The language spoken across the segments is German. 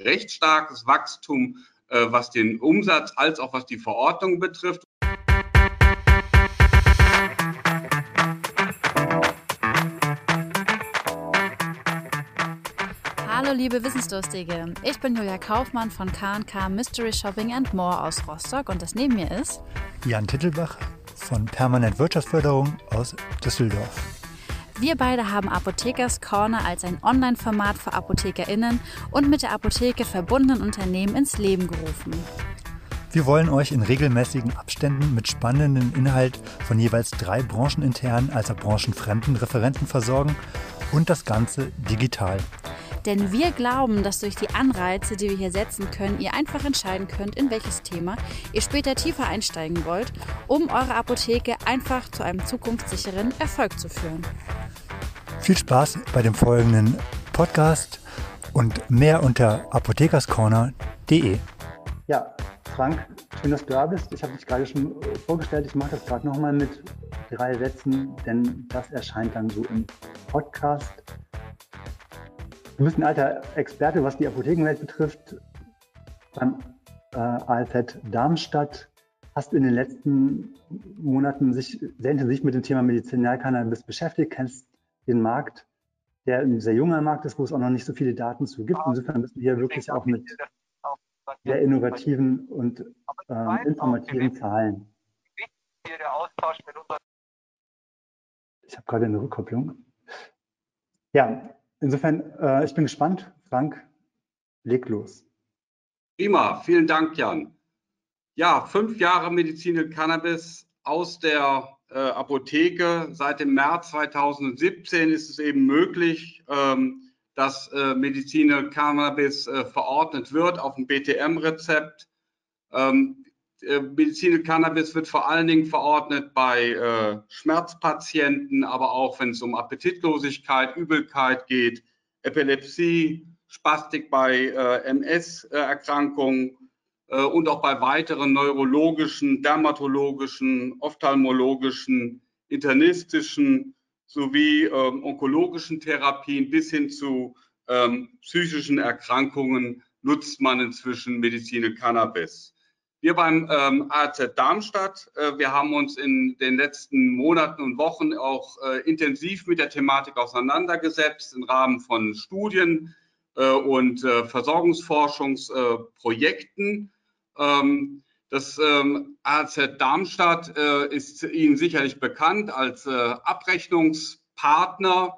recht starkes Wachstum, äh, was den Umsatz als auch was die Verordnung betrifft. Hallo liebe Wissensdurstige, ich bin Julia Kaufmann von K&K Mystery Shopping and More aus Rostock und das neben mir ist Jan Tittelbach von Permanent Wirtschaftsförderung aus Düsseldorf. Wir beide haben Apothekers Corner als ein Online-Format für ApothekerInnen und mit der Apotheke verbundenen Unternehmen ins Leben gerufen. Wir wollen euch in regelmäßigen Abständen mit spannenden Inhalt von jeweils drei brancheninternen als auch branchenfremden Referenten versorgen und das Ganze digital. Denn wir glauben, dass durch die Anreize, die wir hier setzen können, ihr einfach entscheiden könnt, in welches Thema ihr später tiefer einsteigen wollt, um eure Apotheke einfach zu einem zukunftssicheren Erfolg zu führen. Viel Spaß bei dem folgenden Podcast und mehr unter apothekerscorner.de. Ja, Frank, schön, dass du da bist. Ich habe dich gerade schon vorgestellt. Ich mache das gerade nochmal mit drei Sätzen, denn das erscheint dann so im Podcast. Du bist ein alter Experte, was die Apothekenwelt betrifft. Beim äh, ALZ Darmstadt hast in den letzten Monaten sich sehr intensiv mit dem Thema Medizinalcannabis beschäftigt, kennst den Markt, der ein sehr junger Markt ist, wo es auch noch nicht so viele Daten zu gibt. Insofern müssen wir hier wirklich auch mit sehr innovativen und äh, informativen Zahlen. Ich habe gerade eine Rückkopplung. Ja, insofern, äh, ich bin gespannt. Frank, leg los. Prima, vielen Dank, Jan. Ja, fünf Jahre Medizin Cannabis aus der äh, Apotheke. Seit dem März 2017 ist es eben möglich, ähm, dass äh, Mediziner Cannabis äh, verordnet wird auf ein BTM-Rezept. Ähm, äh, Mediziner Cannabis wird vor allen Dingen verordnet bei äh, Schmerzpatienten, aber auch wenn es um Appetitlosigkeit, Übelkeit geht, Epilepsie, Spastik bei äh, MS-Erkrankungen und auch bei weiteren neurologischen, dermatologischen, ophthalmologischen, internistischen sowie ähm, onkologischen Therapien bis hin zu ähm, psychischen Erkrankungen nutzt man inzwischen Medizin Cannabis. Wir beim ähm, AZ Darmstadt, äh, wir haben uns in den letzten Monaten und Wochen auch äh, intensiv mit der Thematik auseinandergesetzt im Rahmen von Studien äh, und äh, Versorgungsforschungsprojekten. Ähm, das ähm, AZ Darmstadt äh, ist Ihnen sicherlich bekannt als äh, Abrechnungspartner.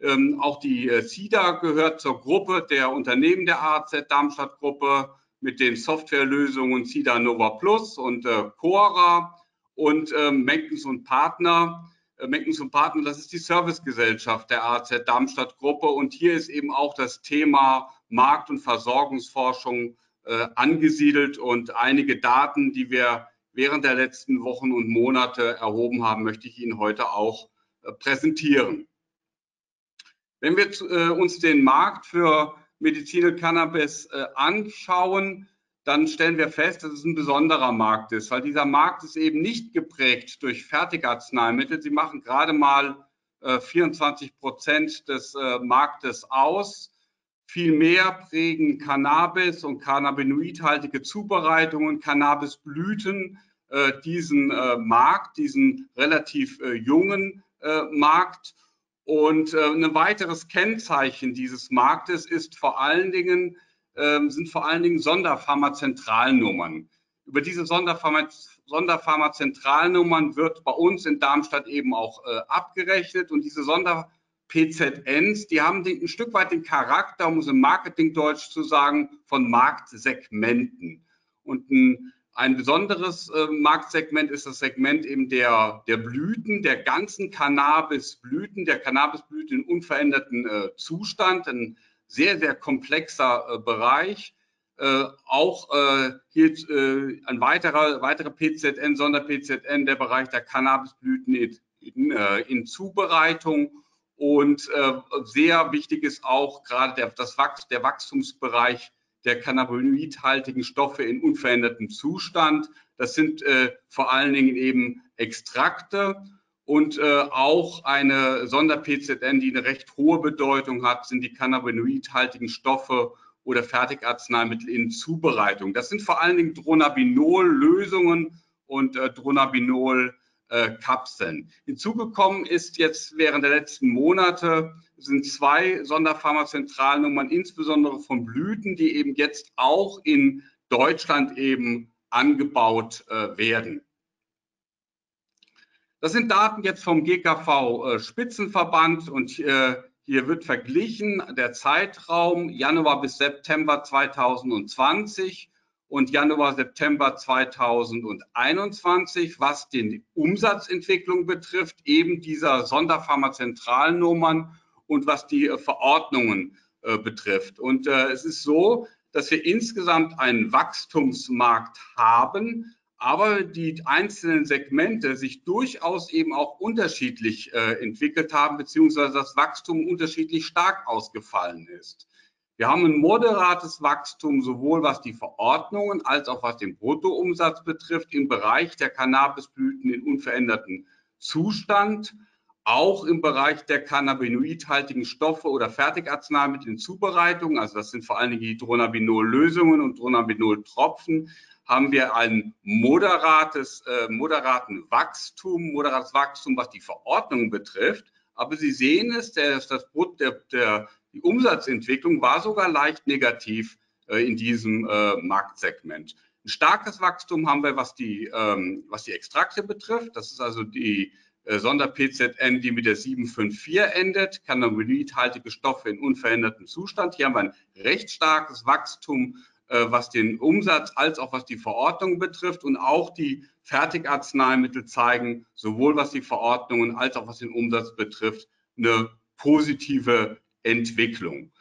Ähm, auch die äh, SIDA gehört zur Gruppe der Unternehmen der AZ Darmstadt Gruppe mit den Softwarelösungen SIDA Nova Plus und äh, Cora und ähm, Menkens und Partner. Äh, Menkens und Partner, das ist die Servicegesellschaft der AZ Darmstadt Gruppe und hier ist eben auch das Thema Markt- und Versorgungsforschung äh, angesiedelt und einige Daten, die wir während der letzten Wochen und Monate erhoben haben, möchte ich Ihnen heute auch äh, präsentieren. Wenn wir äh, uns den Markt für Medizin Cannabis äh, anschauen, dann stellen wir fest, dass es ein besonderer Markt ist, weil dieser Markt ist eben nicht geprägt durch Fertigarzneimittel. Sie machen gerade mal 24 äh, Prozent des äh, Marktes aus. Vielmehr prägen Cannabis und cannabinoidhaltige Zubereitungen, Cannabisblüten äh, diesen äh, Markt, diesen relativ äh, jungen äh, Markt. Und äh, ein weiteres Kennzeichen dieses Marktes ist vor allen Dingen, ähm, sind vor allen Dingen Sonderpharmazentralnummern. Über diese Sonderpharma Sonderpharmazentralnummern wird bei uns in Darmstadt eben auch äh, abgerechnet und diese Sonderpharmazentralnummern PZNs, die haben den, ein Stück weit den Charakter, um es im Marketingdeutsch zu sagen, von Marktsegmenten. Und ein, ein besonderes äh, Marktsegment ist das Segment eben der, der Blüten, der ganzen Cannabisblüten, der Cannabisblüten in unveränderten äh, Zustand, ein sehr, sehr komplexer äh, Bereich. Äh, auch äh, hier äh, ein weiterer, weiterer PZN, Sonder-PZN, der Bereich der Cannabisblüten in, in, in Zubereitung und äh, sehr wichtig ist auch gerade der, das Wachs, der Wachstumsbereich der cannabinoidhaltigen Stoffe in unverändertem Zustand. Das sind äh, vor allen Dingen eben Extrakte und äh, auch eine Sonder-PZN, die eine recht hohe Bedeutung hat, sind die cannabinoidhaltigen Stoffe oder Fertigarzneimittel in Zubereitung. Das sind vor allen Dingen Dronabinol-Lösungen und äh, Dronabinol-Kapseln. Hinzugekommen ist jetzt während der letzten Monate sind zwei Sonderpharmazentralnummern, insbesondere von Blüten, die eben jetzt auch in Deutschland eben angebaut äh, werden. Das sind Daten jetzt vom GKV äh, Spitzenverband und äh, hier wird verglichen der Zeitraum Januar bis September 2020 und Januar, September 2021, was die Umsatzentwicklung betrifft, eben dieser Sonderpharmazentralnummern und was die äh, Verordnungen äh, betrifft. Und äh, es ist so, dass wir insgesamt einen Wachstumsmarkt haben, aber die einzelnen Segmente sich durchaus eben auch unterschiedlich entwickelt haben, beziehungsweise das Wachstum unterschiedlich stark ausgefallen ist. Wir haben ein moderates Wachstum, sowohl was die Verordnungen als auch was den Bruttoumsatz betrifft, im Bereich der Cannabisblüten in unverändertem Zustand, auch im Bereich der cannabinoidhaltigen Stoffe oder Fertigarzneimittel in Zubereitung, also das sind vor allen Dingen die Dronabinol-Lösungen und Dronabinol-Tropfen, haben wir ein moderates, äh, moderaten Wachstum, moderates Wachstum, was die Verordnung betrifft. Aber Sie sehen es, der, das, der, der, die Umsatzentwicklung war sogar leicht negativ äh, in diesem äh, Marktsegment. Ein starkes Wachstum haben wir, was die, ähm, was die Extrakte betrifft. Das ist also die äh, Sonder-PZN, die mit der 754 endet, cannabinoidhaltige Stoffe in unverändertem Zustand. Hier haben wir ein recht starkes Wachstum was den Umsatz als auch was die Verordnung betrifft. Und auch die Fertigarzneimittel zeigen, sowohl was die Verordnungen als auch was den Umsatz betrifft, eine positive Entwicklung.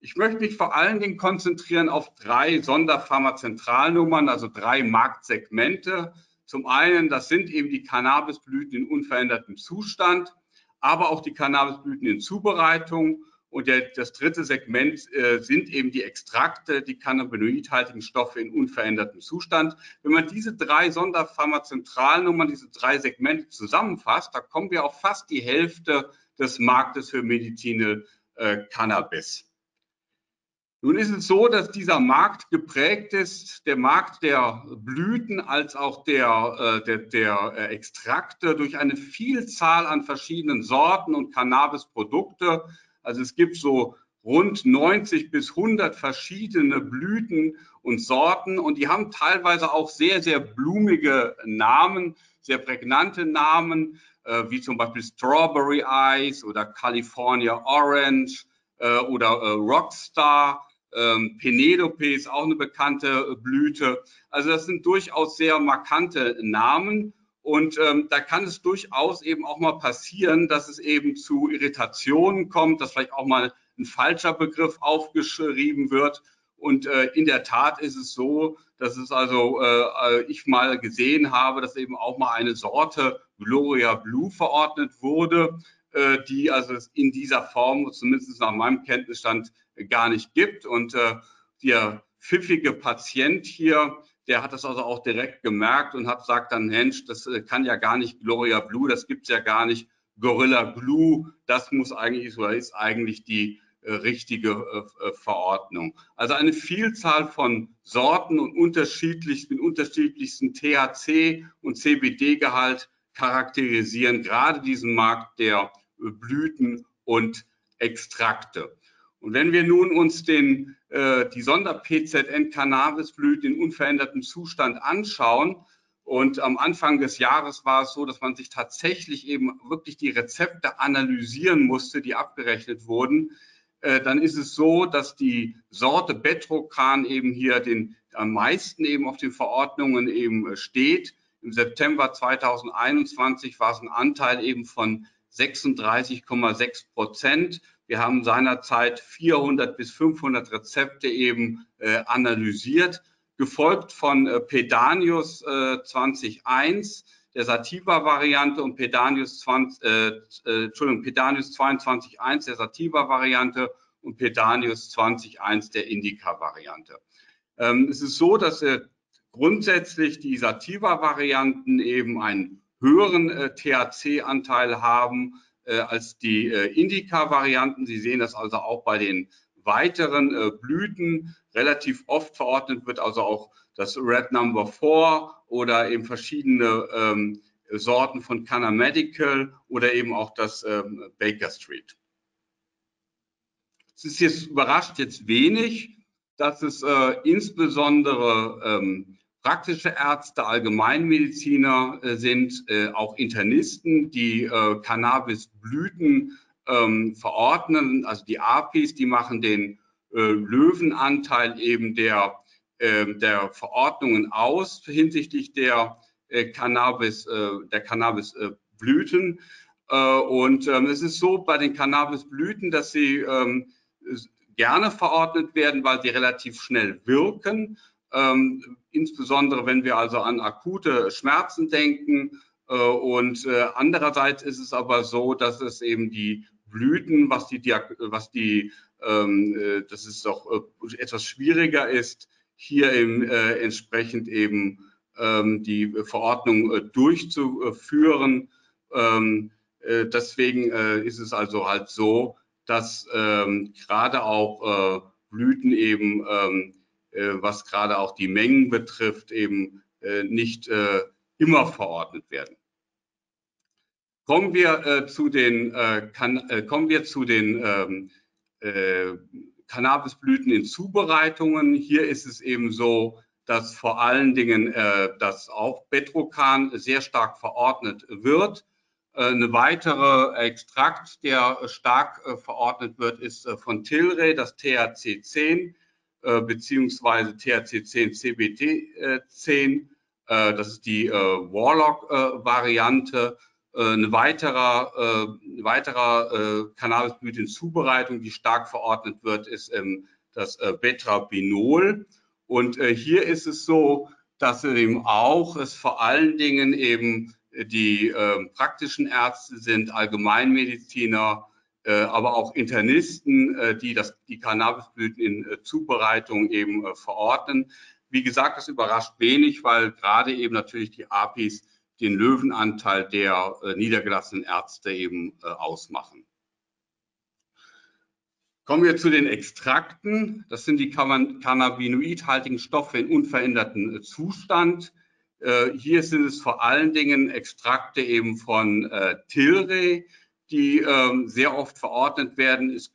Ich möchte mich vor allen Dingen konzentrieren auf drei Sonderpharmazentralnummern, also drei Marktsegmente. Zum einen, das sind eben die Cannabisblüten in unverändertem Zustand, aber auch die Cannabisblüten in Zubereitung und der, das dritte Segment äh, sind eben die Extrakte, die cannabinoidhaltigen Stoffe in unverändertem Zustand. Wenn man diese drei Sonderpharmazentralnummern, diese drei Segmente zusammenfasst, da kommen wir auf fast die Hälfte des Marktes für Medizinal äh, Cannabis. Nun ist es so, dass dieser Markt geprägt ist, der Markt der Blüten als auch der, äh, der, der äh, Extrakte durch eine Vielzahl an verschiedenen Sorten und Cannabisprodukte. Also es gibt so rund 90 bis 100 verschiedene Blüten und Sorten und die haben teilweise auch sehr, sehr blumige Namen, sehr prägnante Namen, wie zum Beispiel Strawberry Eyes oder California Orange äh, oder äh, Rockstar. Ähm, Penelope ist auch eine bekannte Blüte. Also das sind durchaus sehr markante Namen und ähm, da kann es durchaus eben auch mal passieren, dass es eben zu Irritationen kommt, dass vielleicht auch mal ein falscher Begriff aufgeschrieben wird. Und äh, in der Tat ist es so, dass es also äh, ich mal gesehen habe, dass eben auch mal eine Sorte Gloria Blue verordnet wurde, äh, die also in dieser Form, zumindest nach meinem Kenntnisstand, gar nicht gibt. Und äh, der pfiffige Patient hier, der hat das also auch direkt gemerkt und hat sagt dann, Hensch, das äh, kann ja gar nicht Gloria Blue, das gibt's ja gar nicht. Gorilla Glue, das muss eigentlich oder ist eigentlich die richtige äh, äh Verordnung. Also eine Vielzahl von Sorten und unterschiedlich, mit unterschiedlichsten THC und CBD-Gehalt charakterisieren gerade diesen Markt der äh, Blüten und Extrakte. Und wenn wir nun uns den, äh, die Sonder-PZN-Cannabisblüten in unverändertem Zustand anschauen, und am Anfang des Jahres war es so, dass man sich tatsächlich eben wirklich die Rezepte analysieren musste, die abgerechnet wurden. Äh, dann ist es so, dass die Sorte Betrocan eben hier den, am meisten eben auf den Verordnungen eben äh, steht. Im September 2021 war es ein Anteil eben von 36,6 Prozent. Wir haben seinerzeit 400 bis 500 Rezepte eben äh, analysiert, gefolgt von äh, Pedanius äh, 20.1, der Sativa-Variante und Pedanius, 20, äh, äh, Pedanius 22.1 der Sativa-Variante und Pedanius 20.1 der Indica-Variante. Ähm, es ist so, dass äh, grundsätzlich die Sativa-Varianten eben einen höheren äh, THC-Anteil haben äh, als die äh, Indica-Varianten. Sie sehen das also auch bei den weiteren äh, Blüten relativ oft verordnet wird, also auch das Red Number 4 oder eben verschiedene ähm, Sorten von Canna Medical oder eben auch das ähm, Baker Street. Es ist jetzt überrascht jetzt wenig, dass es äh, insbesondere ähm, praktische Ärzte, Allgemeinmediziner äh, sind, äh, auch Internisten, die äh, Cannabisblüten ähm, verordnen. Also die APIs, die machen den äh, Löwenanteil eben der, ähm, der Verordnungen aus hinsichtlich der äh, Cannabis, der Cannabisblüten. und ähm, es ist so bei den Cannabisblüten, dass sie ähm, gerne verordnet werden, weil sie relativ schnell wirken. Ähm, insbesondere wenn wir also an akute Schmerzen denken. Äh, und äh, andererseits ist es aber so, dass es eben die Blüten, was die, was die ähm, äh, dass es doch äh, etwas schwieriger ist, hier eben, äh, entsprechend eben ähm, die Verordnung äh, durchzuführen. Ähm, deswegen ist es also halt so, dass ähm, gerade auch Blüten eben ähm, äh, was gerade auch die Mengen betrifft, eben äh, nicht äh, immer verordnet werden. Kommen wir zu den, kann, kommen wir zu den ähm, Cannabisblüten in Zubereitungen. Hier ist es eben so, dass vor allen Dingen äh, das auch Betrokan sehr stark verordnet wird. Äh, eine weitere Extrakt, der stark äh, verordnet wird, ist von Tilray, das THC10. Äh, beziehungsweise THC10, CBT10. Äh, das ist die äh, Warlock-Variante. Eine weiterer, weiterer Cannabisblüte in Zubereitung, die stark verordnet wird, ist ähm, das Betrabinol. Und hier ist es so, dass eben auch es vor allen Dingen eben die äh, praktischen Ärzte sind, Allgemeinmediziner, äh, aber auch Internisten, äh, die das, die Cannabisblüten in äh, Zubereitung eben verordnen. Wie gesagt, das überrascht wenig, weil gerade eben natürlich die APIs den Löwenanteil der niedergelassenen Ärzte eben ausmachen. Kommen wir zu den Extrakten. Das sind die cannabinoidhaltigen Stoffe in unverändertem Zustand. Hier sind es vor allen Dingen Extrakte eben von Tilray, die ähm, sehr oft verordnet werden. Es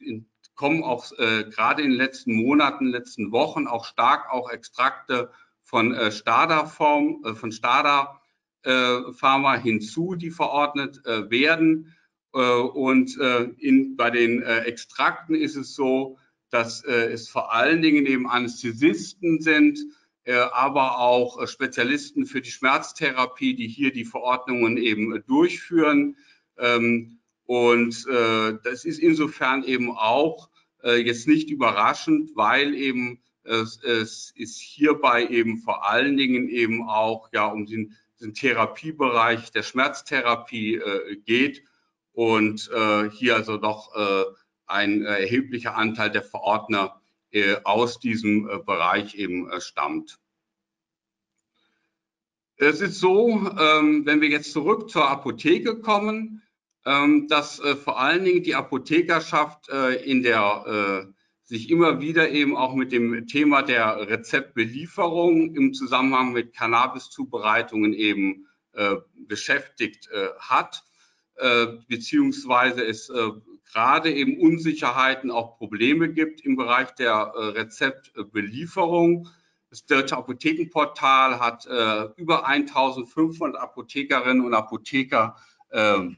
kommen auch äh, gerade in den letzten Monaten, letzten Wochen auch stark auch Extrakte von äh, Stada-Form, äh, von Stada äh, Pharma hinzu, die verordnet äh, werden. Äh, und äh, in, bei den äh, Extrakten ist es so, dass äh, es vor allen Dingen eben Anästhesisten sind, äh, aber auch äh, Spezialisten für die Schmerztherapie, die hier die Verordnungen eben äh, durchführen. Ähm, und äh, das ist insofern eben auch äh, jetzt nicht überraschend, weil eben es, es ist hierbei eben vor allen Dingen eben auch ja um den, den Therapiebereich der Schmerztherapie äh, geht und äh, hier also doch äh, ein erheblicher Anteil der Verordner äh, aus diesem äh, Bereich eben äh, stammt. Es ist so, ähm, wenn wir jetzt zurück zur Apotheke kommen, ähm, dass vor allen Dingen die Apothekerschaft in der sich immer wieder eben auch mit dem Thema der Rezeptbelieferung im Zusammenhang mit Cannabiszubereitungen eben beschäftigt hat, beziehungsweise es gerade eben Unsicherheiten, auch Probleme gibt im Bereich der Rezeptbelieferung. Das Deutsche Apothekenportal hat über 1500 Apothekerinnen und Apotheker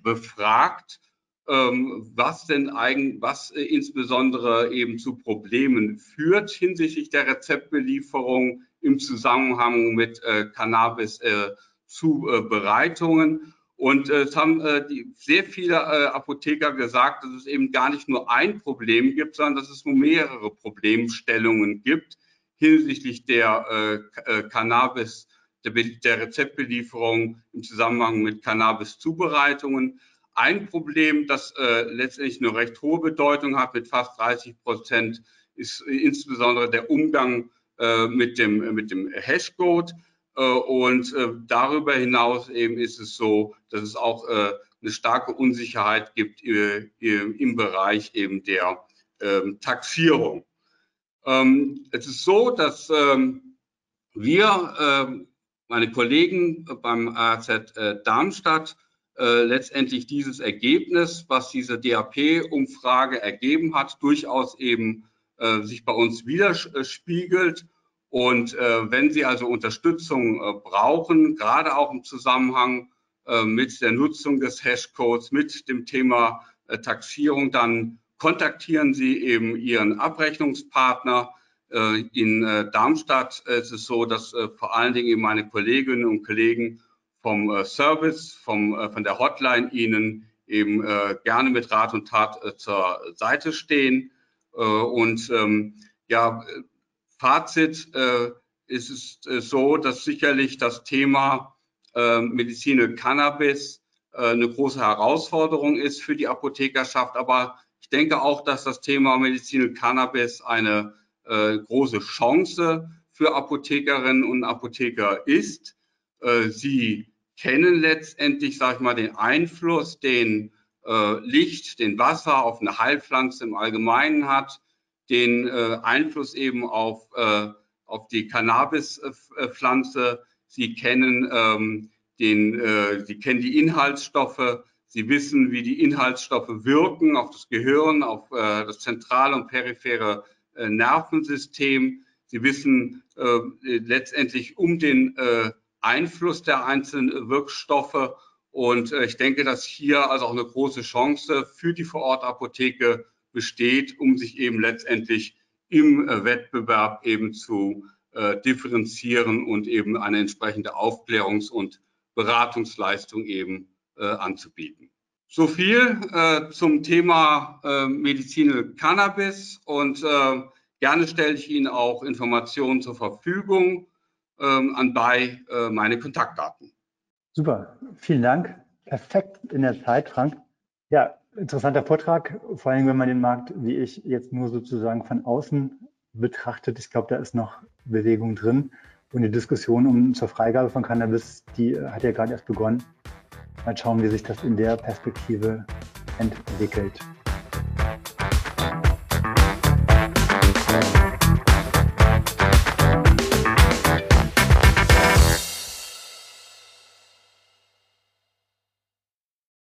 befragt, was denn eigentlich, was äh, insbesondere eben zu Problemen führt hinsichtlich der Rezeptbelieferung im Zusammenhang mit äh, Cannabis-Zubereitungen. Äh, und es haben sehr viele Apotheker gesagt, dass es eben gar nicht nur ein Problem gibt, sondern dass es nur mehrere Problemstellungen gibt hinsichtlich der Cannabis der Rezeptbelieferung im Zusammenhang mit Cannabis-Zubereitungen. Ein Problem, das äh, letztendlich eine recht hohe Bedeutung hat, mit fast 30 Prozent, ist insbesondere der Umgang äh, mit dem, mit dem Hashcode. Äh, und äh, darüber hinaus eben ist es so, dass es auch äh, eine starke Unsicherheit gibt äh, im Bereich eben der ähm, Taxierung. Ähm, es ist so, dass ähm, wir, ähm, meine Kollegen beim AZ äh, Darmstadt, äh, letztendlich dieses Ergebnis, was diese DAP-Umfrage ergeben hat, durchaus eben äh, sich bei uns widerspiegelt. Und äh, wenn Sie also Unterstützung äh, brauchen, gerade auch im Zusammenhang äh, mit der Nutzung des Hashcodes, mit dem Thema Taxierung, dann kontaktieren Sie eben Ihren Abrechnungspartner. In Darmstadt ist es so, dass vor allen Dingen meine Kolleginnen und Kollegen vom Service, vom, von der Hotline Ihnen eben gerne mit Rat und Tat zur Seite stehen. Und ähm, ja, Fazit ist es so, dass sicherlich das Thema äh, Medizin Cannabis äh, eine große Herausforderung ist für die Apothekerschaft. Aber ich denke auch, dass das Thema Medizin Cannabis eine äh, große Chance für Apothekerinnen und Apotheker ist. Äh, sie kennen letztendlich, sage ich mal, den Einfluss, den äh, Licht, den Wasser auf eine Heilpflanze im Allgemeinen hat, den äh, Einfluss eben auf, äh, auf die Cannabispflanze Sie kennen ähm, den, äh, Sie kennen die Inhaltsstoffe. Sie wissen, wie die Inhaltsstoffe wirken auf das Gehirn, auf äh, das zentrale und periphere äh, Nervensystem. Sie wissen äh, letztendlich um den äh, Einfluss der einzelnen Wirkstoffe. Und äh, ich denke, dass hier also auch eine große Chance für die Vorortapotheke besteht, um sich eben letztendlich im Wettbewerb eben zu äh, differenzieren und eben eine entsprechende Aufklärungs- und Beratungsleistung eben äh, anzubieten. So viel äh, zum Thema äh, Medizin Cannabis und äh, gerne stelle ich Ihnen auch Informationen zur Verfügung ähm, anbei äh, meine Kontaktdaten. Super, vielen Dank. Perfekt in der Zeit, Frank. Ja, interessanter Vortrag, vor allem wenn man den Markt, wie ich, jetzt nur sozusagen von außen betrachtet. Ich glaube, da ist noch Bewegung drin. Und die Diskussion um zur Freigabe von Cannabis, die hat ja gerade erst begonnen. Mal schauen, wie sich das in der Perspektive entwickelt.